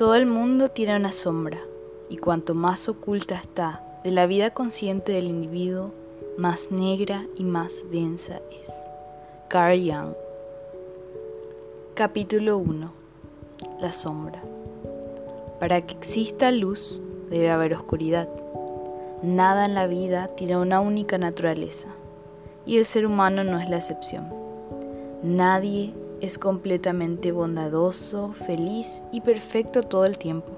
Todo el mundo tiene una sombra, y cuanto más oculta está de la vida consciente del individuo, más negra y más densa es. Carl Jung. Capítulo 1. La sombra. Para que exista luz, debe haber oscuridad. Nada en la vida tiene una única naturaleza, y el ser humano no es la excepción. Nadie es completamente bondadoso, feliz y perfecto todo el tiempo.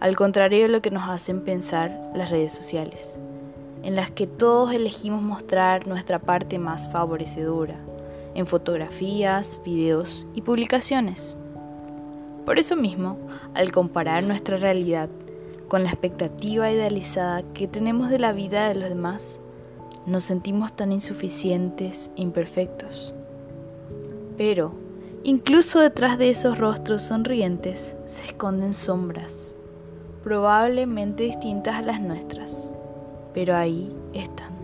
Al contrario de lo que nos hacen pensar las redes sociales, en las que todos elegimos mostrar nuestra parte más favorecedora, en fotografías, videos y publicaciones. Por eso mismo, al comparar nuestra realidad con la expectativa idealizada que tenemos de la vida de los demás, nos sentimos tan insuficientes e imperfectos. Pero, incluso detrás de esos rostros sonrientes se esconden sombras, probablemente distintas a las nuestras, pero ahí están.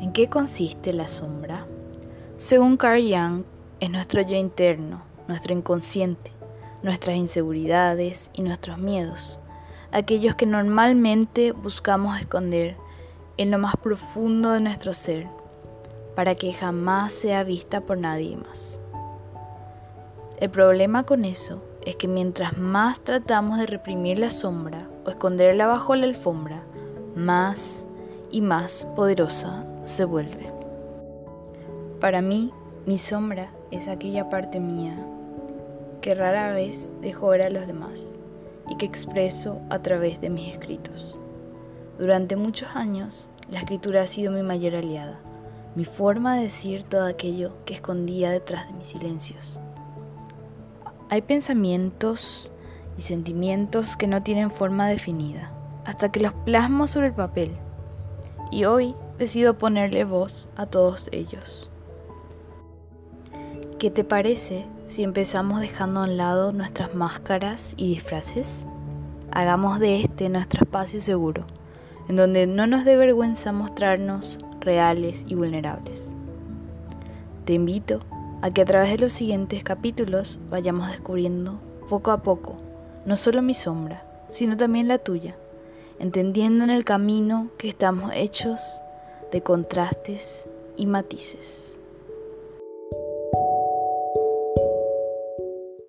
¿En qué consiste la sombra? Según Carl Jung, es nuestro yo interno, nuestro inconsciente, nuestras inseguridades y nuestros miedos, aquellos que normalmente buscamos esconder en lo más profundo de nuestro ser para que jamás sea vista por nadie más. El problema con eso es que mientras más tratamos de reprimir la sombra o esconderla bajo la alfombra, más y más poderosa se vuelve. Para mí, mi sombra es aquella parte mía que rara vez dejo ver a los demás y que expreso a través de mis escritos. Durante muchos años, la escritura ha sido mi mayor aliada mi forma de decir todo aquello que escondía detrás de mis silencios. Hay pensamientos y sentimientos que no tienen forma definida, hasta que los plasmo sobre el papel. Y hoy decido ponerle voz a todos ellos. ¿Qué te parece si empezamos dejando a un lado nuestras máscaras y disfraces? Hagamos de este nuestro espacio seguro, en donde no nos dé vergüenza mostrarnos reales y vulnerables. Te invito a que a través de los siguientes capítulos vayamos descubriendo poco a poco no solo mi sombra, sino también la tuya, entendiendo en el camino que estamos hechos de contrastes y matices.